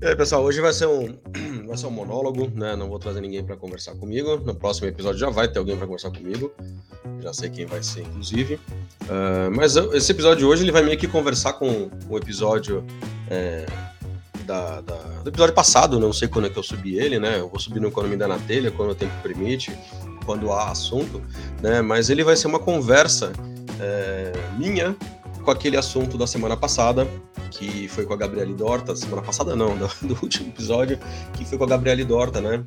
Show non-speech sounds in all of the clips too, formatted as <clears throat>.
Aí, pessoal, hoje vai ser um, <clears throat> vai ser um monólogo, né? Não vou trazer ninguém para conversar comigo. No próximo episódio já vai ter alguém para conversar comigo. Já sei quem vai ser, inclusive. Uh, mas esse episódio de hoje ele vai meio que conversar com o episódio é, da, da, do episódio passado. Não sei quando é que eu subi ele, né? Eu vou subir me dá na telha, quando o tempo permite, quando há assunto, né? Mas ele vai ser uma conversa é, minha com aquele assunto da semana passada, que foi com a Gabriele Dorta, semana passada não, <laughs> do, do último episódio, que foi com a Gabriele Dorta, né?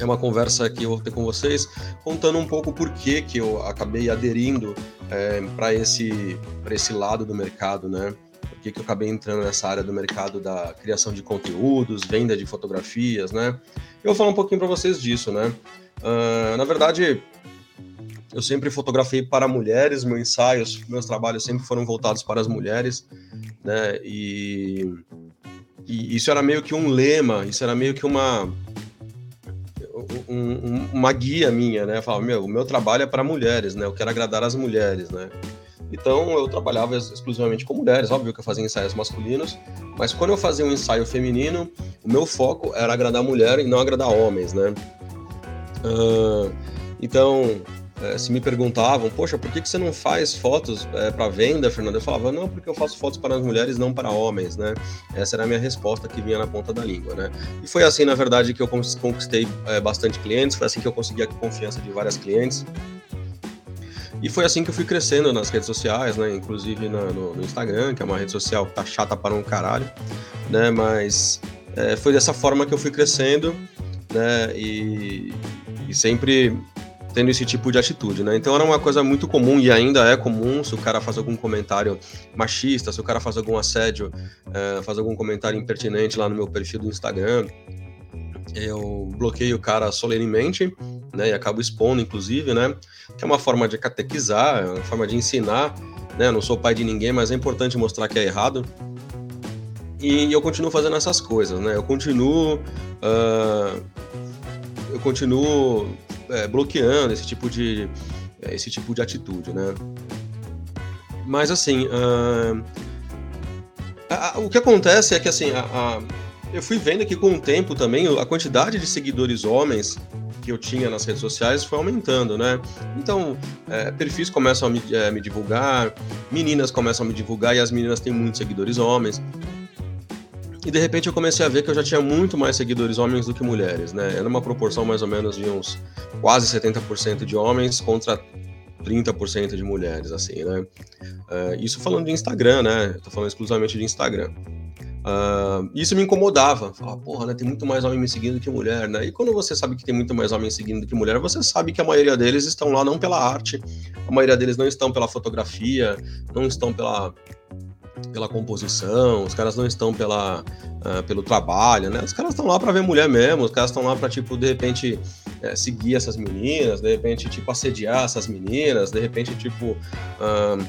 É uma conversa que eu vou ter com vocês, contando um pouco por que, que eu acabei aderindo é, para esse, esse lado do mercado, né? Por que, eu acabei entrando nessa área do mercado da criação de conteúdos, venda de fotografias, né? Eu vou falar um pouquinho para vocês disso, né? Uh, na verdade, eu sempre fotografei para mulheres, meus ensaios, meus trabalhos sempre foram voltados para as mulheres, né? E, e isso era meio que um lema, isso era meio que uma um, uma guia minha, né? Eu falava, meu, o meu trabalho é para mulheres, né? Eu quero agradar as mulheres, né? Então eu trabalhava exclusivamente com mulheres, óbvio que eu fazia ensaios masculinos, mas quando eu fazia um ensaio feminino, o meu foco era agradar mulher e não agradar homens, né? Uh, então é, se me perguntavam, poxa, por que, que você não faz fotos é, para venda, Fernando? Eu falava, não, porque eu faço fotos para as mulheres, não para homens, né? Essa era a minha resposta que vinha na ponta da língua, né? E foi assim, na verdade, que eu conquistei é, bastante clientes, foi assim que eu consegui a confiança de várias clientes. E foi assim que eu fui crescendo nas redes sociais, né? Inclusive no, no, no Instagram, que é uma rede social que tá chata para um caralho, né? Mas é, foi dessa forma que eu fui crescendo, né? E, e sempre tendo esse tipo de atitude, né? Então era uma coisa muito comum e ainda é comum se o cara faz algum comentário machista, se o cara faz algum assédio, é, faz algum comentário impertinente lá no meu perfil do Instagram, eu bloqueio o cara solenemente, né? E acabo expondo, inclusive, né? Que é uma forma de catequizar, é uma forma de ensinar, né? Eu não sou pai de ninguém, mas é importante mostrar que é errado. E eu continuo fazendo essas coisas, né? Eu continuo. Uh, eu continuo é, bloqueando esse tipo de é, esse tipo de atitude, né? Mas assim, uh, a, a, o que acontece é que assim, a, eu fui vendo que com o tempo também a quantidade de seguidores homens que eu tinha nas redes sociais foi aumentando, né? Então, é, perfis começam a me, é, me divulgar, meninas começam a me divulgar e as meninas têm muitos seguidores homens. E de repente eu comecei a ver que eu já tinha muito mais seguidores homens do que mulheres, né? Era uma proporção mais ou menos de uns quase 70% de homens contra 30% de mulheres, assim, né? Uh, isso falando de Instagram, né? Eu tô falando exclusivamente de Instagram. Uh, isso me incomodava. Falava, porra, né? Tem muito mais homem me seguindo do que mulher, né? E quando você sabe que tem muito mais homem seguindo do que mulher, você sabe que a maioria deles estão lá não pela arte, a maioria deles não estão pela fotografia, não estão pela pela composição, os caras não estão pela, uh, pelo trabalho, né? Os caras estão lá para ver mulher mesmo, os caras estão lá para tipo de repente é, seguir essas meninas, de repente tipo assediar essas meninas, de repente tipo uh,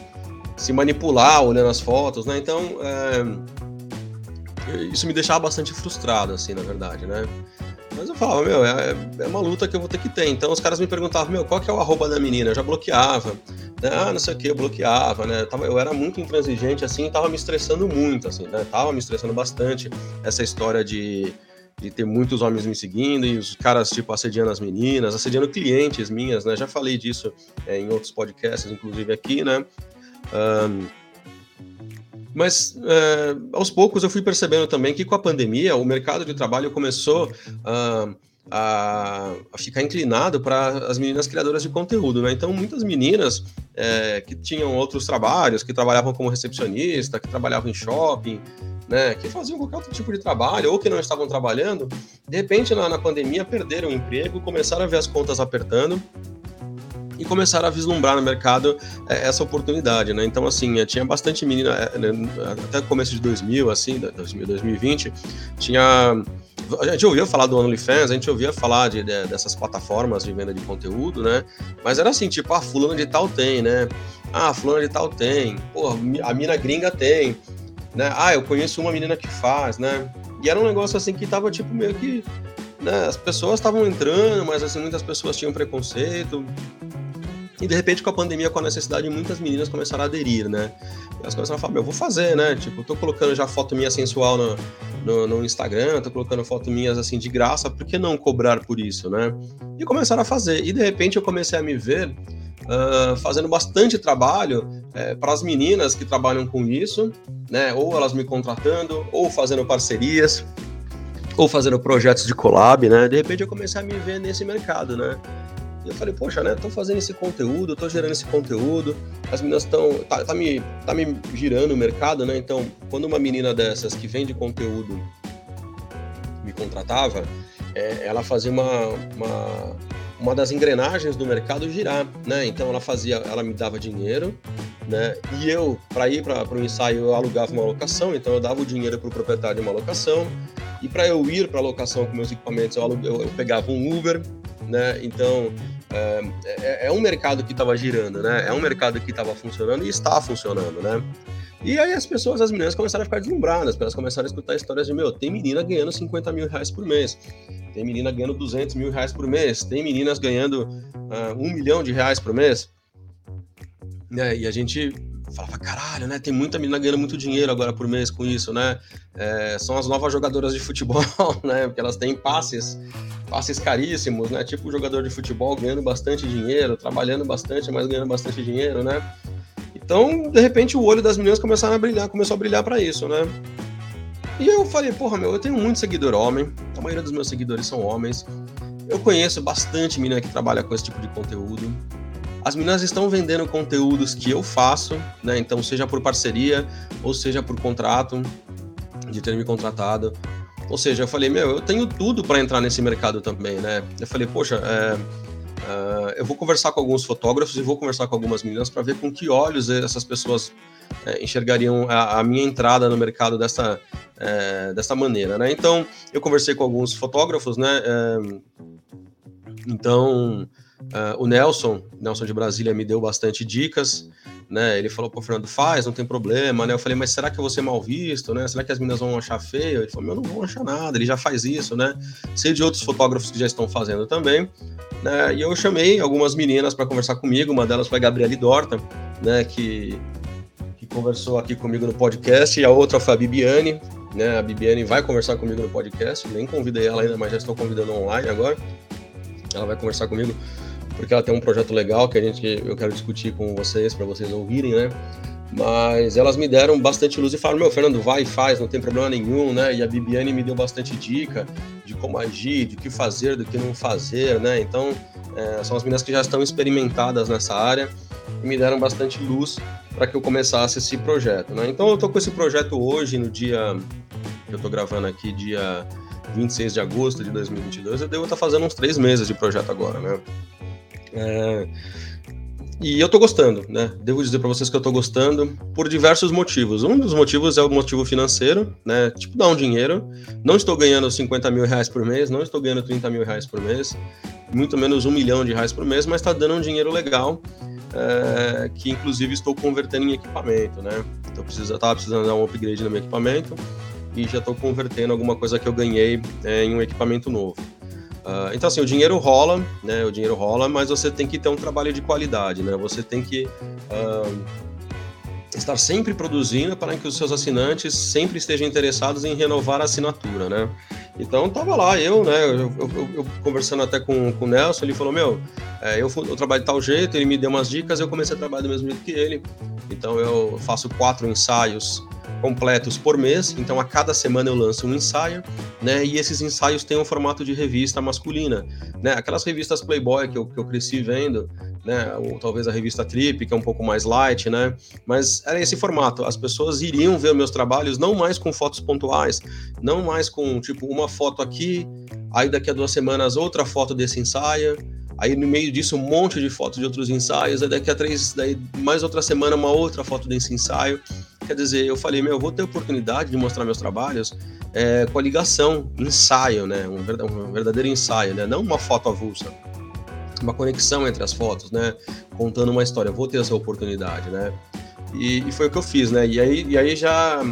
se manipular olhando as fotos, né? Então é, isso me deixava bastante frustrado, assim, na verdade, né? Mas eu falava, meu, é, é, uma luta que eu vou ter que ter. Então os caras me perguntavam, meu, qual que é o arroba da menina? Eu já bloqueava. Ah, não sei o que, eu bloqueava, né? Eu era muito intransigente, assim, tava me estressando muito, assim, né? Tava me estressando bastante essa história de, de ter muitos homens me seguindo e os caras, tipo, assediando as meninas, assediando clientes minhas, né? Já falei disso é, em outros podcasts, inclusive aqui, né? Um, mas é, aos poucos eu fui percebendo também que com a pandemia o mercado de trabalho começou uh, a, a, ficar inclinado para as meninas criadoras de conteúdo, né? Então muitas meninas é, que tinham outros trabalhos, que trabalhavam como recepcionista, que trabalhavam em shopping, né, que faziam qualquer outro tipo de trabalho ou que não estavam trabalhando, de repente na, na pandemia perderam o emprego, começaram a ver as contas apertando e começaram a vislumbrar no mercado é, essa oportunidade, né? Então, assim, tinha bastante menina, é, né, até o começo de 2000, assim, 2020, tinha... A gente ouvia falar do OnlyFans, a gente ouvia falar de, de, dessas plataformas de venda de conteúdo, né? Mas era assim, tipo, ah, fulano de tal tem, né? Ah, fulano de tal tem. Pô, a mina gringa tem, né? Ah, eu conheço uma menina que faz, né? E era um negócio assim que tava, tipo, meio que... Né? As pessoas estavam entrando, mas assim, muitas pessoas tinham preconceito. E de repente, com a pandemia, com a necessidade, muitas meninas começaram a aderir, né? Elas começaram a falar, eu vou fazer, né? Tipo, tô colocando já foto minha sensual no, no, no, Instagram, tô colocando foto minhas assim de graça, por que não cobrar por isso, né? E começaram a fazer. E de repente eu comecei a me ver uh, fazendo bastante trabalho é, para as meninas que trabalham com isso, né? Ou elas me contratando, ou fazendo parcerias, ou fazendo projetos de collab, né? De repente eu comecei a me ver nesse mercado, né? E eu falei, poxa, né? Tô fazendo esse conteúdo, tô gerando esse conteúdo, as meninas estão. Tá, tá, me, tá me girando o mercado, né? Então, quando uma menina dessas que vende conteúdo me contratava, é, ela fazia uma, uma, uma das engrenagens do mercado girar, né? Então ela fazia, ela me dava dinheiro, né? E eu, para ir para o ensaio, eu alugava uma locação, então eu dava o dinheiro para o proprietário de uma locação. E para eu ir para a locação com meus equipamentos, eu, eu, eu pegava um Uber, né? Então é, é, é um mercado que estava girando, né? É um mercado que estava funcionando e está funcionando, né? E aí as pessoas, as meninas começaram a ficar deslumbradas, elas começaram a escutar histórias de, meu, tem menina ganhando 50 mil reais por mês, tem menina ganhando 200 mil reais por mês, tem meninas ganhando uh, um milhão de reais por mês. É, e a gente falava, caralho, né? Tem muita menina ganhando muito dinheiro agora por mês com isso, né? É, são as novas jogadoras de futebol, <laughs> né? Porque elas têm passes, passes caríssimos, né? Tipo o jogador de futebol ganhando bastante dinheiro, trabalhando bastante, mas ganhando bastante dinheiro, né? Então, de repente, o olho das meninas começaram a brilhar, começou a brilhar para isso, né? E eu falei, porra, meu, eu tenho muito seguidor homem, a maioria dos meus seguidores são homens. Eu conheço bastante menina que trabalha com esse tipo de conteúdo. As meninas estão vendendo conteúdos que eu faço, né? Então, seja por parceria ou seja por contrato, de ter me contratado. Ou seja, eu falei, meu, eu tenho tudo para entrar nesse mercado também, né? Eu falei, poxa, é, é, eu vou conversar com alguns fotógrafos e vou conversar com algumas meninas para ver com que olhos essas pessoas é, enxergariam a, a, minha entrada no mercado dessa, é, dessa maneira, né? Então, eu conversei com alguns fotógrafos, né? É, então, Uh, o Nelson, Nelson de Brasília, me deu bastante dicas, né? Ele falou, pô, Fernando, faz, não tem problema, né? Eu falei, mas será que eu vou ser mal visto, né? Será que as meninas vão achar feio? Ele falou, meu, não vão achar nada, ele já faz isso, né? Sei de outros fotógrafos que já estão fazendo também, né? E eu chamei algumas meninas para conversar comigo, uma delas foi a Gabriele Dorta, né? Que, que conversou aqui comigo no podcast, e a outra foi a Bibiane, né? A Bibiane vai conversar comigo no podcast, nem convidei ela ainda, mas já estou convidando online agora. Ela vai conversar comigo porque ela tem um projeto legal que a gente eu quero discutir com vocês para vocês ouvirem, né? Mas elas me deram bastante luz e falaram: Meu, Fernando, vai e faz, não tem problema nenhum, né? E a Bibiane me deu bastante dica de como agir, de o que fazer, do que não fazer, né? Então, é, são as meninas que já estão experimentadas nessa área e me deram bastante luz para que eu começasse esse projeto, né? Então, eu tô com esse projeto hoje, no dia que eu tô gravando aqui, dia 26 de agosto de 2022. Eu devo estar tá fazendo uns três meses de projeto agora, né? É, e eu tô gostando, né? Devo dizer para vocês que eu tô gostando por diversos motivos. Um dos motivos é o motivo financeiro, né? Tipo, dar um dinheiro. Não estou ganhando 50 mil reais por mês, não estou ganhando 30 mil reais por mês, muito menos um milhão de reais por mês, mas está dando um dinheiro legal, é, que inclusive estou convertendo em equipamento, né? Então, preciso, tava precisando dar um upgrade no meu equipamento e já estou convertendo alguma coisa que eu ganhei é, em um equipamento novo. Uh, então, assim, o dinheiro rola, né? O dinheiro rola, mas você tem que ter um trabalho de qualidade, né? Você tem que uh, estar sempre produzindo para que os seus assinantes sempre estejam interessados em renovar a assinatura, né? Então, tava lá eu, né? Eu, eu, eu conversando até com, com o Nelson, ele falou: Meu, é, eu, eu trabalho de tal jeito, ele me deu umas dicas, eu comecei a trabalhar do mesmo jeito que ele. Então, eu faço quatro ensaios completos por mês, então a cada semana eu lanço um ensaio, né? E esses ensaios têm um formato de revista masculina, né? Aquelas revistas Playboy que eu, que eu cresci vendo, né? Ou talvez a revista Trip, que é um pouco mais light, né? Mas era esse formato. As pessoas iriam ver meus trabalhos não mais com fotos pontuais, não mais com tipo uma foto aqui, aí daqui a duas semanas outra foto desse ensaio Aí no meio disso um monte de fotos de outros ensaios, aí daqui a três, daí mais outra semana uma outra foto desse ensaio. Quer dizer, eu falei, meu, eu vou ter oportunidade de mostrar meus trabalhos é, com a ligação, ensaio, né? Um, um verdadeiro ensaio, né? Não uma foto avulsa uma conexão entre as fotos, né? Contando uma história. Eu vou ter essa oportunidade, né? E, e, foi o que eu fiz, né? E aí, e aí já,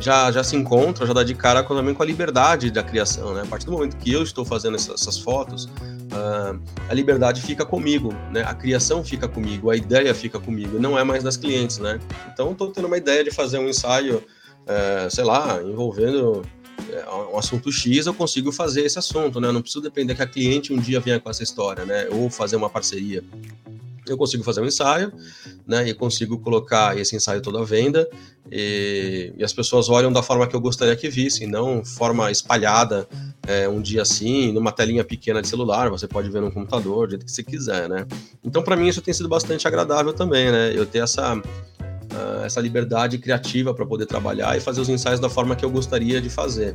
já, já se encontra, já dá de cara também com a liberdade da criação, né? A partir do momento que eu estou fazendo essas, essas fotos, uh, a liberdade fica comigo, né? A criação fica comigo, a ideia fica comigo, não é mais das clientes, né? Então, estou tendo uma ideia de fazer um ensaio, uh, sei lá, envolvendo é, um assunto X, eu consigo fazer esse assunto, né? Eu não preciso depender que a cliente um dia venha com essa história, né? Ou fazer uma parceria eu consigo fazer um ensaio, né, e consigo colocar esse ensaio todo à venda, e, e, as pessoas olham da forma que eu gostaria que vissem, não forma espalhada, é, um dia assim, numa telinha pequena de celular, você pode ver no computador, do jeito que você quiser, né. Então, para mim, isso tem sido bastante agradável também, né, eu ter essa, uh, essa liberdade criativa para poder trabalhar e fazer os ensaios da forma que eu gostaria de fazer,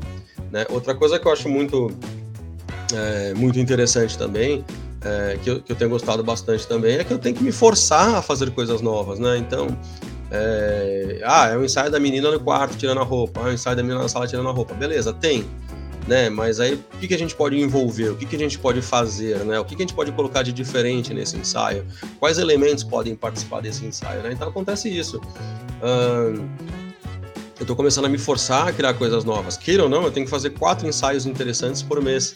né. Outra coisa que eu acho muito, é, muito interessante também é, que, eu, que eu tenho gostado bastante também é que eu tenho que me forçar a fazer coisas novas, né? Então, é, ah, é o um ensaio da menina no quarto tirando a roupa, ah, é um ensaio da menina na sala tirando a roupa. Beleza, tem. Né? Mas aí o que, que a gente pode envolver? O que, que a gente pode fazer? Né? O que, que a gente pode colocar de diferente nesse ensaio? Quais elementos podem participar desse ensaio? Né? Então acontece isso. Hum, eu estou começando a me forçar a criar coisas novas. Queira ou não, eu tenho que fazer quatro ensaios interessantes por mês.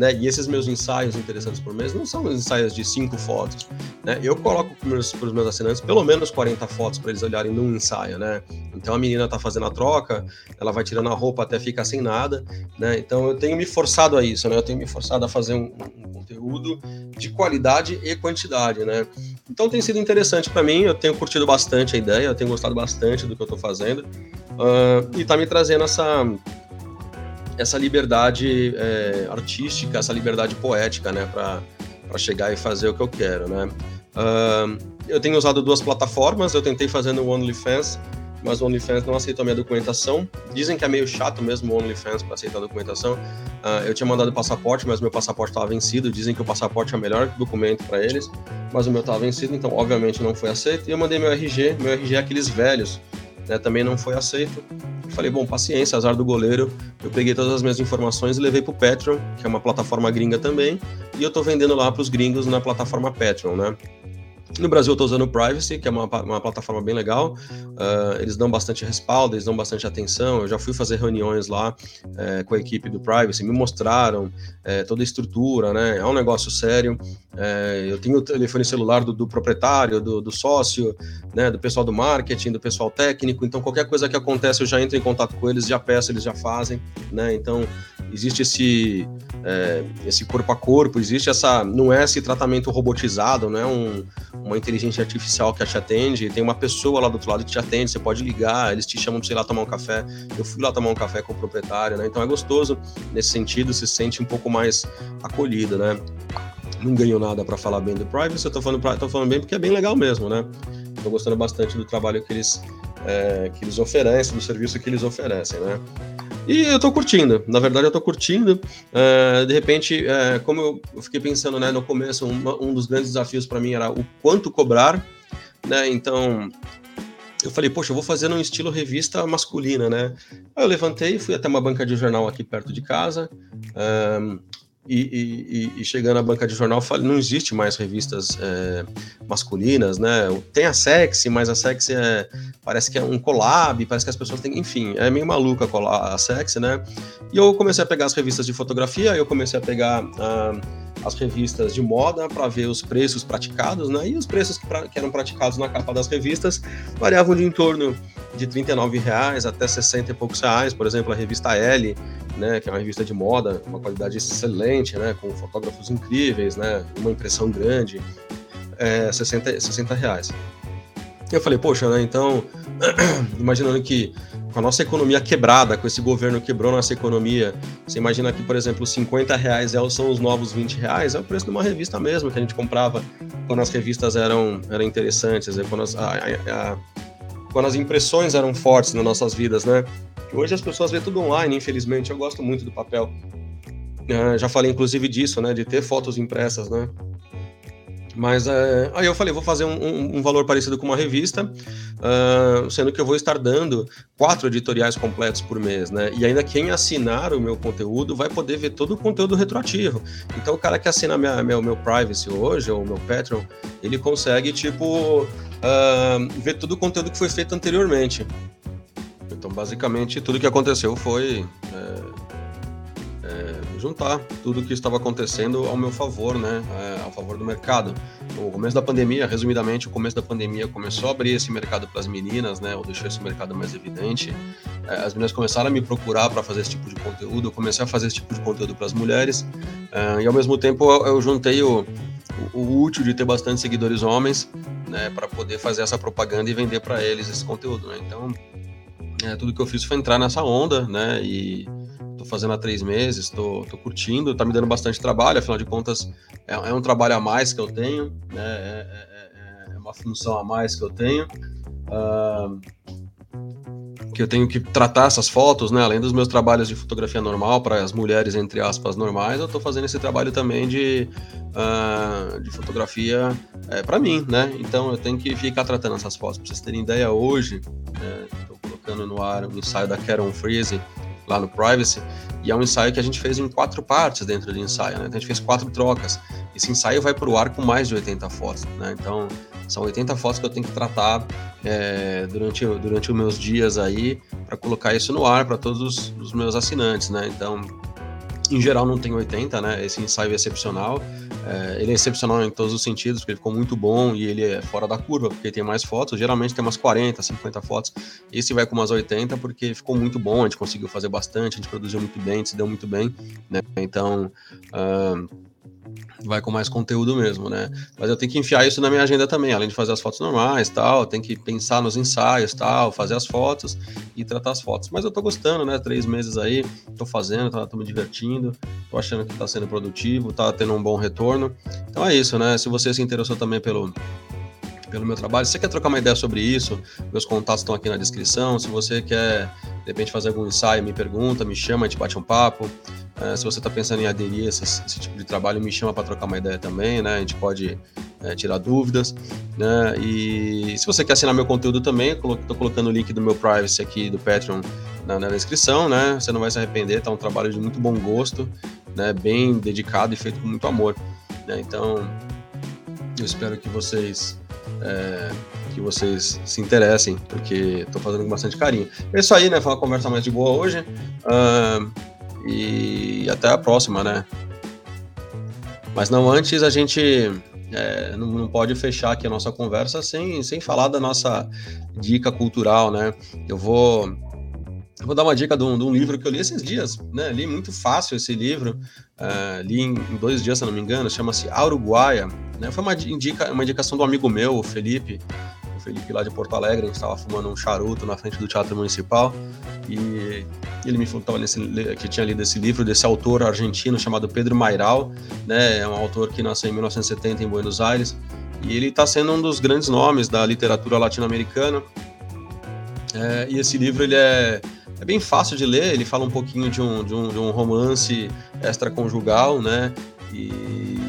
Né? E esses meus ensaios interessantes por mês não são ensaios de cinco fotos. Né? Eu coloco para os meus, meus assinantes pelo menos 40 fotos para eles olharem num ensaio. Né? Então a menina está fazendo a troca, ela vai tirando a roupa até ficar sem nada. Né? Então eu tenho me forçado a isso, né? eu tenho me forçado a fazer um, um conteúdo de qualidade e quantidade. Né? Então tem sido interessante para mim, eu tenho curtido bastante a ideia, eu tenho gostado bastante do que eu estou fazendo. Uh, e está me trazendo essa essa liberdade é, artística, essa liberdade poética, né, para chegar e fazer o que eu quero, né. Uh, eu tenho usado duas plataformas, eu tentei fazer no OnlyFans, mas o OnlyFans não aceitou a minha documentação. Dizem que é meio chato mesmo o OnlyFans para aceitar a documentação. Uh, eu tinha mandado passaporte, mas meu passaporte estava vencido. Dizem que o passaporte é o melhor documento para eles, mas o meu estava vencido, então obviamente não foi aceito. E eu mandei meu RG, meu RG é aqueles velhos, né, também não foi aceito. Falei, bom, paciência, azar do goleiro. Eu peguei todas as minhas informações e levei pro Patreon, que é uma plataforma gringa também, e eu tô vendendo lá para os gringos na plataforma Patreon, né? No Brasil eu estou usando o Privacy, que é uma, uma plataforma bem legal. Uh, eles dão bastante respaldo, eles dão bastante atenção. Eu já fui fazer reuniões lá é, com a equipe do Privacy, me mostraram é, toda a estrutura, né? É um negócio sério. É, eu tenho o telefone celular do, do proprietário, do, do, sócio, né? Do pessoal do marketing, do pessoal técnico. Então qualquer coisa que acontece eu já entro em contato com eles, já peço, eles já fazem, né? Então existe esse é, esse corpo a corpo, existe essa não é esse tratamento robotizado, não é um uma inteligência artificial que te atende, tem uma pessoa lá do outro lado que te atende, você pode ligar, eles te chamam para ir lá tomar um café. Eu fui lá tomar um café com o proprietário, né? Então é gostoso nesse sentido, se sente um pouco mais acolhido, né? Não ganho nada para falar bem do Privacy, eu tô falando, tô falando bem porque é bem legal mesmo, né? Tô gostando bastante do trabalho que eles, é, que eles oferecem, do serviço que eles oferecem, né? E eu tô curtindo, na verdade eu tô curtindo. Uh, de repente, uh, como eu, fiquei pensando né, no começo, um, um dos grandes desafios para mim era o quanto cobrar, né? Então, eu falei, poxa, eu vou fazer num estilo revista masculina, né? Aí eu levantei, fui até uma banca de jornal aqui perto de casa. Um, e, e, e, chegando à banca de jornal, falei, não existe mais revistas é, masculinas, né? Tem a Sexy, mas a Sexy é, parece que é um collab, parece que as pessoas têm, enfim, é meio maluca a, Sexy, né? E eu comecei a pegar as revistas de fotografia, eu comecei a pegar ah, as revistas de moda para ver os preços praticados, né? E os preços que, pra, que, eram praticados na capa das revistas variavam de em torno de R$ reais até 60 e poucos reais, por exemplo, a revista L né, que é uma revista de moda, uma qualidade excelente, né, com fotógrafos incríveis, né, uma impressão grande, é 60, 60 reais. Eu falei, poxa, né, então, <clears throat> imaginando que com a nossa economia quebrada, com esse governo quebrou nossa economia, você imagina que, por exemplo, 50 reais é são os novos 20 reais, é o preço de uma revista mesmo, que a gente comprava quando as revistas eram, eram interessantes, quando as, a, a, quando as impressões eram fortes nas nossas vidas, né? Hoje as pessoas vêem tudo online, infelizmente. Eu gosto muito do papel. Uh, já falei, inclusive, disso, né? De ter fotos impressas, né? Mas uh, aí eu falei, vou fazer um, um, um, valor parecido com uma revista, uh, sendo que eu vou estar dando quatro editoriais completos por mês, né? E ainda quem assinar o meu conteúdo vai poder ver todo o conteúdo retroativo. Então o cara que assina minha, meu, meu privacy hoje, ou meu Patreon, ele consegue, tipo, uh, ver todo o conteúdo que foi feito anteriormente. Então, basicamente, tudo que aconteceu foi é, é, juntar tudo o que estava acontecendo ao meu favor, né, é, ao favor do mercado. No começo da pandemia, resumidamente, o começo da pandemia começou a abrir esse mercado para as meninas, né, ou deixou esse mercado mais evidente. É, as meninas começaram a me procurar para fazer esse tipo de conteúdo, eu comecei a fazer esse tipo de conteúdo para as mulheres, é, e ao mesmo tempo eu, eu juntei o, o, o, útil de ter bastante seguidores homens, né, para poder fazer essa propaganda e vender para eles esse conteúdo, né. Então, é, tudo que eu fiz foi entrar nessa onda, né, e fazendo há três meses, tô curtindo, tá me dando bastante trabalho, afinal de contas é, é um trabalho a mais que eu tenho, né? É, é, é, é uma função a mais que eu tenho. Uh, que eu tenho que tratar essas fotos, né? Além dos meus trabalhos de fotografia normal para as mulheres entre aspas normais, eu estou fazendo esse trabalho também de, uh, de fotografia é, para mim, né? Então eu tenho que ficar tratando essas fotos. Para vocês terem ideia, hoje estou né, colocando no ar o ensaio da Karen Freeze lá no Privacy, e é um ensaio que a gente fez em quatro partes dentro do ensaio, né? Então a gente fez quatro trocas. Esse ensaio vai para o ar com mais de 80 fotos, né? Então são 80 fotos que eu tenho que tratar é, durante, durante os meus dias aí para colocar isso no ar para todos os, os meus assinantes, né? Então em geral não tem 80, né? Esse ensaio é excepcional. É, ele é excepcional em todos os sentidos, porque ele ficou muito bom e ele é fora da curva, porque tem mais fotos. Geralmente tem umas 40, 50 fotos. Esse vai com umas 80, porque ficou muito bom. A gente conseguiu fazer bastante, a gente produziu muito bem, se deu muito bem, né? Então. Uh, vai com mais conteúdo mesmo, né? Mas eu tenho que enfiar isso na minha agenda também, além de fazer as fotos normais, tal, tem que pensar nos ensaios, tal, fazer as fotos e tratar as fotos. Mas eu tô gostando, né? Três meses aí, tô fazendo, tá, tô me divertindo, tô achando que tá sendo produtivo, tá tendo um bom retorno. Então é isso, né? Se você se interessou também pelo pelo meu trabalho. Se você quer trocar uma ideia sobre isso, meus contatos estão aqui na descrição. Se você quer, de repente, fazer algum ensaio, me pergunta, me chama, a gente bate um papo. É, se você está pensando em aderir a esse, esse, tipo de trabalho, me chama para trocar uma ideia também, né? A gente pode é, tirar dúvidas, né? E se você quer assinar meu conteúdo também, estou colocando o link do meu privacy aqui do Patreon na, na, descrição, né? Você não vai se arrepender, tá um trabalho de muito bom gosto, né? Bem dedicado e feito com muito amor, né? Então, eu espero que vocês é, que vocês se interessem, porque estou fazendo com bastante carinho. É isso aí, né? Foi uma conversa mais de boa hoje. Uh, e até a próxima, né? Mas não antes, a gente é, não, não, pode fechar aqui a nossa conversa sem, sem falar da nossa dica cultural, né? Eu vou, eu vou dar uma dica de um, de um, livro que eu li esses dias, né? Li muito fácil esse livro, uh, li em, em, dois dias, se não me engano, chama-se Uruguaia. Né? Foi uma, indica, uma indicação do amigo meu, o Felipe, Felipe lá de Porto Alegre, a gente estava fumando um charuto na frente do Teatro Municipal e ele me falou que, nesse, que tinha lido esse livro desse autor argentino chamado Pedro Mairal, né? É um autor que nasceu em 1970 em Buenos Aires e ele está sendo um dos grandes nomes da literatura latino-americana. É, e esse livro ele é, é bem fácil de ler, ele fala um pouquinho de um, de um, de um romance extraconjugal, né? E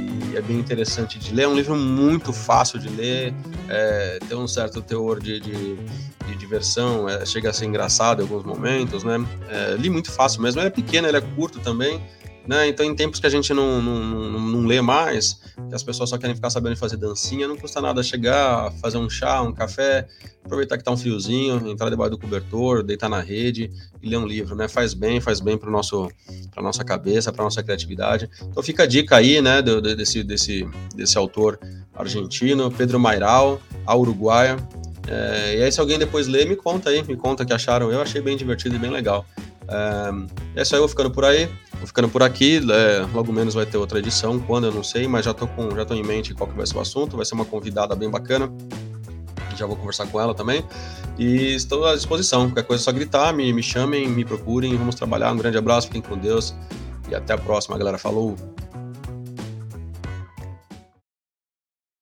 é bem interessante de ler. É um livro muito fácil de ler, é, tem um certo teor de, de, de diversão, é, chega a ser engraçado em alguns momentos, né? É, li muito fácil mesmo, ele é pequeno, ele é curto também, né? Então, em tempos que a gente não, não, não, não lê mais, que as pessoas só querem ficar sabendo fazer dancinha, não custa nada chegar, fazer um chá, um café, aproveitar que tá um friozinho, entrar debaixo do cobertor, deitar na rede e ler um livro, né? Faz bem, faz bem para nosso para nossa cabeça, para nossa criatividade. Então fica a dica aí, né, do, desse, desse, desse autor argentino, Pedro Mairal, a Uruguaia. É, e aí, se alguém depois ler, me conta aí, me conta o que acharam. Eu achei bem divertido e bem legal. É, é isso aí, eu vou ficando por aí. Vou ficando por aqui, é, logo menos vai ter outra edição, quando eu não sei, mas já tô com, já tô em mente qual que vai ser o assunto, vai ser uma convidada bem bacana. Já vou conversar com ela também. E estou à disposição. Qualquer coisa é só gritar, me, me chamem, me procurem, vamos trabalhar. Um grande abraço, fiquem com Deus e até a próxima, galera. Falou!